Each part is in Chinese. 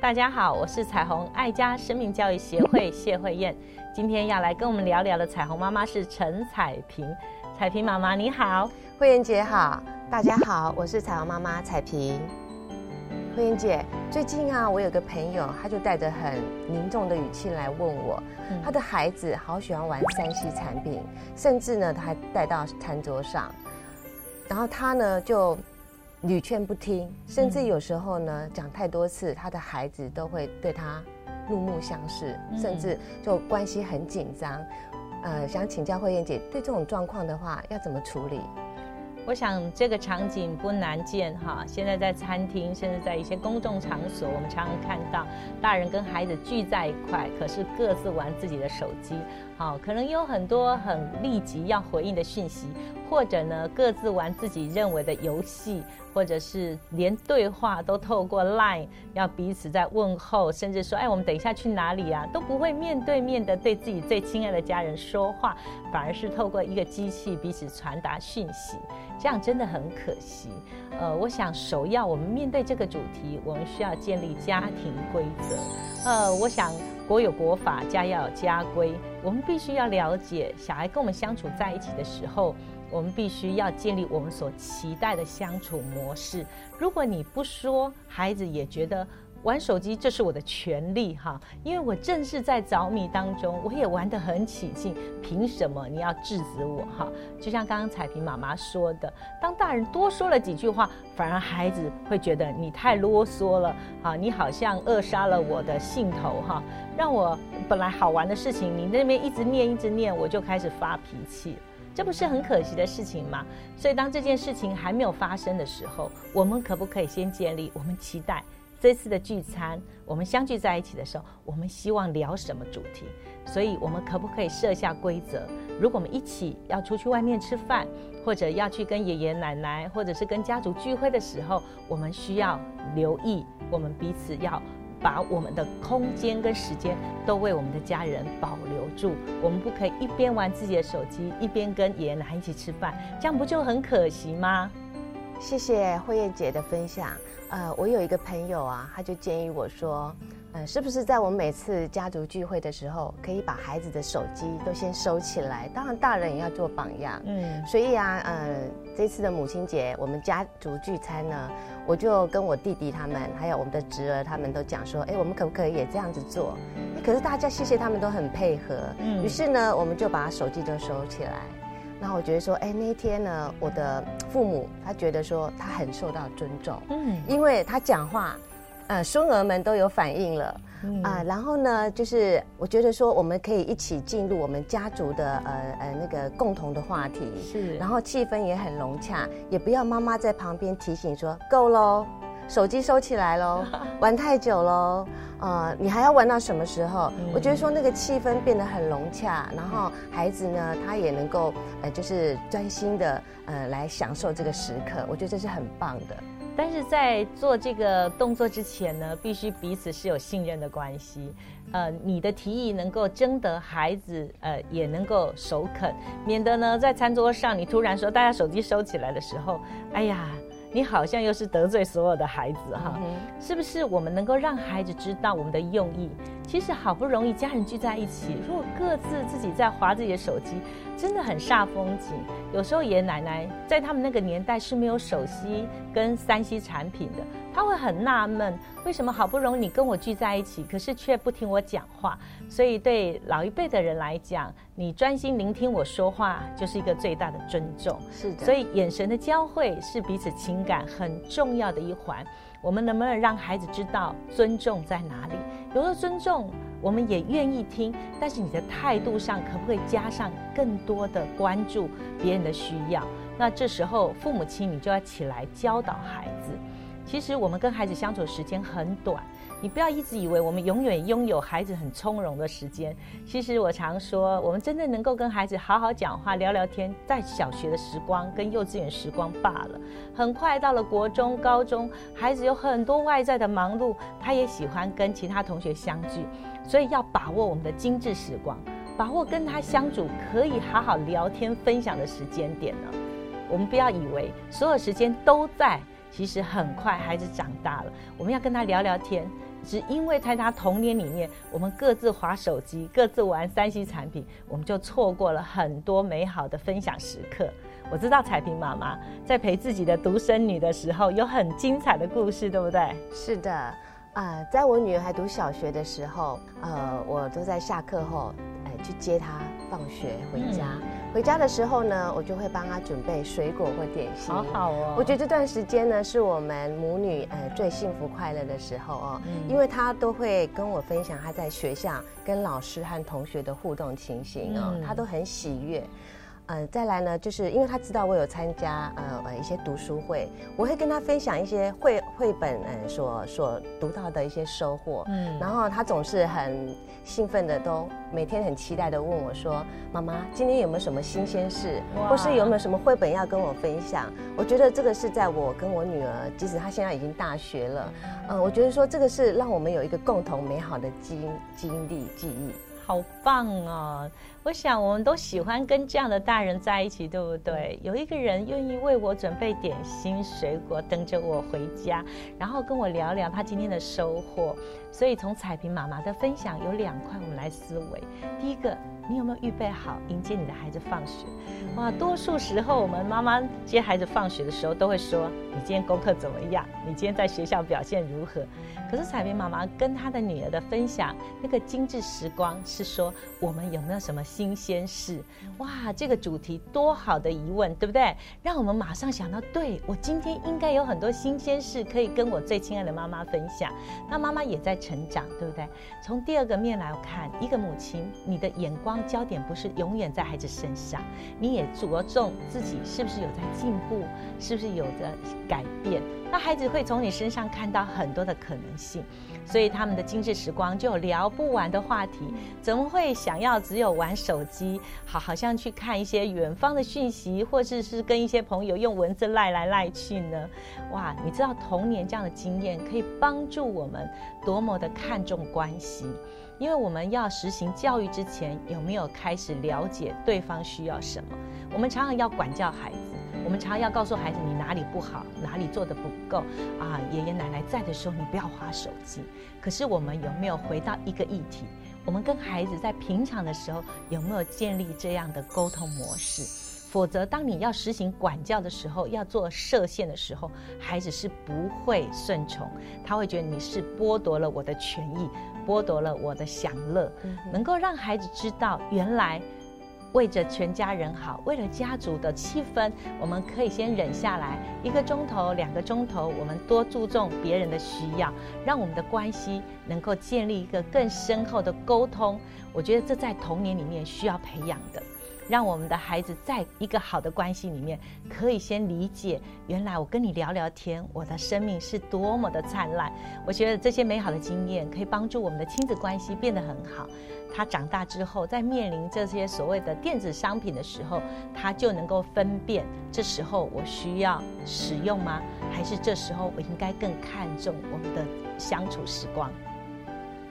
大家好，我是彩虹爱家生命教育协会谢慧燕。今天要来跟我们聊聊的彩虹妈妈是陈彩萍。彩萍妈妈你好，慧燕姐好，大家好，我是彩虹妈妈彩萍。慧燕姐，最近啊，我有个朋友，他就带着很凝重的语气来问我，他的孩子好喜欢玩三 C 产品，甚至呢，他还带到餐桌上，然后他呢就。屡劝不听，甚至有时候呢，讲太多次，他的孩子都会对他怒目相视，甚至就关系很紧张。呃，想请教慧燕姐，对这种状况的话，要怎么处理？我想这个场景不难见哈。现在在餐厅，甚至在一些公众场所，我们常常看到大人跟孩子聚在一块，可是各自玩自己的手机。好，可能有很多很立即要回应的讯息，或者呢，各自玩自己认为的游戏，或者是连对话都透过 Line 要彼此在问候，甚至说，哎，我们等一下去哪里啊？都不会面对面的对自己最亲爱的家人说话，反而是透过一个机器彼此传达讯息。这样真的很可惜。呃，我想首要我们面对这个主题，我们需要建立家庭规则。呃，我想国有国法，家要有家规。我们必须要了解，小孩跟我们相处在一起的时候，我们必须要建立我们所期待的相处模式。如果你不说，孩子也觉得。玩手机，这是我的权利哈，因为我正是在着迷当中，我也玩得很起劲，凭什么你要制止我哈？就像刚刚彩萍妈妈说的，当大人多说了几句话，反而孩子会觉得你太啰嗦了啊，你好像扼杀了我的兴头哈，让我本来好玩的事情，你那边一直念一直念，我就开始发脾气，这不是很可惜的事情吗？所以当这件事情还没有发生的时候，我们可不可以先建立我们期待？这次的聚餐，我们相聚在一起的时候，我们希望聊什么主题？所以，我们可不可以设下规则？如果我们一起要出去外面吃饭，或者要去跟爷爷奶奶，或者是跟家族聚会的时候，我们需要留意，我们彼此要把我们的空间跟时间都为我们的家人保留住。我们不可以一边玩自己的手机，一边跟爷爷奶奶一起吃饭，这样不就很可惜吗？谢谢慧燕姐的分享。呃，我有一个朋友啊，他就建议我说，呃，是不是在我们每次家族聚会的时候，可以把孩子的手机都先收起来？当然，大人也要做榜样。嗯，所以啊，呃，这次的母亲节，我们家族聚餐呢，我就跟我弟弟他们，还有我们的侄儿他们都讲说，哎，我们可不可以也这样子做？可是大家谢谢他们都很配合。嗯，于是呢，我们就把手机都收起来。然后我觉得说，哎，那一天呢，我的父母他觉得说他很受到尊重，嗯，因为他讲话，呃，孙儿们都有反应了，啊，然后呢，就是我觉得说我们可以一起进入我们家族的呃呃那个共同的话题，是，然后气氛也很融洽，也不要妈妈在旁边提醒说够喽。手机收起来喽，玩太久喽，呃，你还要玩到什么时候？我觉得说那个气氛变得很融洽，然后孩子呢，他也能够呃，就是专心的呃来享受这个时刻，我觉得这是很棒的。但是在做这个动作之前呢，必须彼此是有信任的关系，呃，你的提议能够征得孩子呃也能够首肯，免得呢在餐桌上你突然说大家手机收起来的时候，哎呀。你好像又是得罪所有的孩子哈，是不是？我们能够让孩子知道我们的用意。其实好不容易家人聚在一起，如果各自自己在划自己的手机，真的很煞风景。有时候爷爷奶奶在他们那个年代是没有手机跟三 C 产品的，他会很纳闷，为什么好不容易你跟我聚在一起，可是却不听我讲话？所以对老一辈的人来讲，你专心聆听我说话，就是一个最大的尊重。是的，所以眼神的交汇是彼此情感很重要的一环。我们能不能让孩子知道尊重在哪里？有了尊重，我们也愿意听。但是你的态度上可不可以加上更多的关注别人的需要？那这时候父母亲你就要起来教导孩子。其实我们跟孩子相处的时间很短。你不要一直以为我们永远拥有孩子很从容的时间。其实我常说，我们真正能够跟孩子好好讲话、聊聊天，在小学的时光跟幼稚园时光罢了。很快到了国中、高中，孩子有很多外在的忙碌，他也喜欢跟其他同学相聚，所以要把握我们的精致时光。把握跟他相处可以好好聊天分享的时间点呢？我们不要以为所有时间都在，其实很快孩子长大了，我们要跟他聊聊天。只因为在他童年里面，我们各自划手机，各自玩三 C 产品，我们就错过了很多美好的分享时刻。我知道彩萍妈妈在陪自己的独生女的时候，有很精彩的故事，对不对？是的，啊，在我女儿还读小学的时候，呃，我都在下课后，哎，去接她放学回家。回家的时候呢，我就会帮她准备水果或点心。好好哦。我觉得这段时间呢，是我们母女呃最幸福快乐的时候哦，因为她都会跟我分享她在学校跟老师和同学的互动情形哦，她都很喜悦。嗯，再来呢，就是因为他知道我有参加呃呃一些读书会，我会跟他分享一些绘绘本嗯所所读到的一些收获，嗯，然后他总是很兴奋的，都每天很期待的问我说：“妈妈，今天有没有什么新鲜事，或是有没有什么绘本要跟我分享？”我觉得这个是在我跟我女儿，即使她现在已经大学了，嗯，我觉得说这个是让我们有一个共同美好的经经历记忆。好棒哦！我想我们都喜欢跟这样的大人在一起，对不对？有一个人愿意为我准备点心、水果，等着我回家，然后跟我聊聊他今天的收获。所以从彩萍妈妈的分享有两块，我们来思维。第一个。你有没有预备好迎接你的孩子放学？哇，多数时候我们妈妈接孩子放学的时候都会说：“你今天功课怎么样？你今天在学校表现如何？”可是彩萍妈妈跟她的女儿的分享，那个精致时光是说我们有没有什么新鲜事？哇，这个主题多好的疑问，对不对？让我们马上想到，对我今天应该有很多新鲜事可以跟我最亲爱的妈妈分享。那妈妈也在成长，对不对？从第二个面来看，一个母亲，你的眼光。焦点不是永远在孩子身上，你也着重自己是不是有在进步，是不是有着改变。那孩子会从你身上看到很多的可能性，所以他们的精致时光就有聊不完的话题。怎么会想要只有玩手机？好，好像去看一些远方的讯息，或者是跟一些朋友用文字赖来赖去呢？哇，你知道童年这样的经验可以帮助我们多么的看重关系。因为我们要实行教育之前，有没有开始了解对方需要什么？我们常常要管教孩子，我们常常要告诉孩子你哪里不好，哪里做的不够啊！爷爷奶奶在的时候，你不要划手机。可是我们有没有回到一个议题？我们跟孩子在平常的时候有没有建立这样的沟通模式？否则，当你要实行管教的时候，要做设限的时候，孩子是不会顺从，他会觉得你是剥夺了我的权益，剥夺了我的享乐。能够让孩子知道，原来为着全家人好，为了家族的气氛，我们可以先忍下来一个钟头、两个钟头，我们多注重别人的需要，让我们的关系能够建立一个更深厚的沟通。我觉得这在童年里面需要培养的。让我们的孩子在一个好的关系里面，可以先理解，原来我跟你聊聊天，我的生命是多么的灿烂。我觉得这些美好的经验可以帮助我们的亲子关系变得很好。他长大之后，在面临这些所谓的电子商品的时候，他就能够分辨，这时候我需要使用吗？还是这时候我应该更看重我们的相处时光？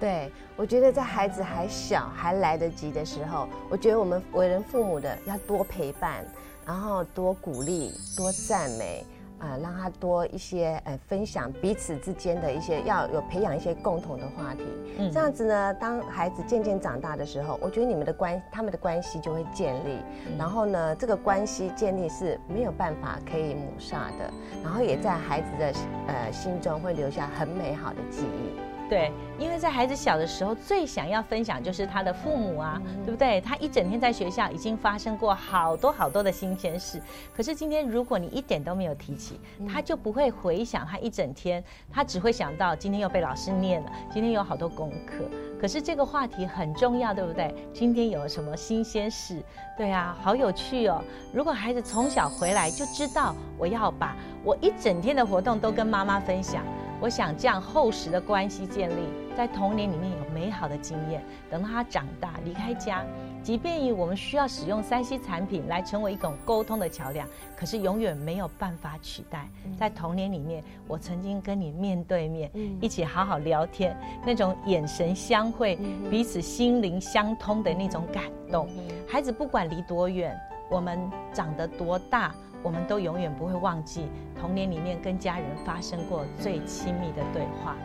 对，我觉得在孩子还小、还来得及的时候，我觉得我们为人父母的要多陪伴，然后多鼓励、多赞美，啊，让他多一些呃分享彼此之间的一些，要有培养一些共同的话题。嗯，这样子呢，当孩子渐渐长大的时候，我觉得你们的关他们的关系就会建立，然后呢，这个关系建立是没有办法可以抹杀的，然后也在孩子的呃心中会留下很美好的记忆。对，因为在孩子小的时候，最想要分享就是他的父母啊，对不对？他一整天在学校已经发生过好多好多的新鲜事，可是今天如果你一点都没有提起，他就不会回想他一整天，他只会想到今天又被老师念了，今天有好多功课。可是这个话题很重要，对不对？今天有什么新鲜事？对啊，好有趣哦！如果孩子从小回来就知道，我要把我一整天的活动都跟妈妈分享。我想这样厚实的关系建立，在童年里面有美好的经验，等到他长大离开家，即便以我们需要使用三 C 产品来成为一种沟通的桥梁，可是永远没有办法取代。在童年里面，我曾经跟你面对面，一起好好聊天，那种眼神相会，彼此心灵相通的那种感动。孩子不管离多远，我们长得多大。我们都永远不会忘记童年里面跟家人发生过最亲密的对话。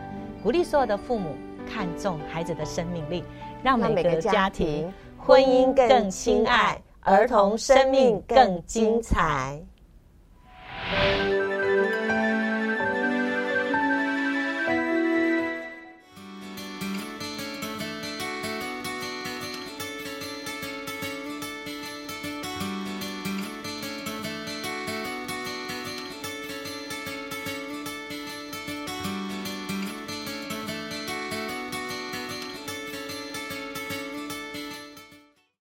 鼓励所有的父母看重孩子的生命力，让每个家庭婚姻更亲爱，儿童生命更精彩。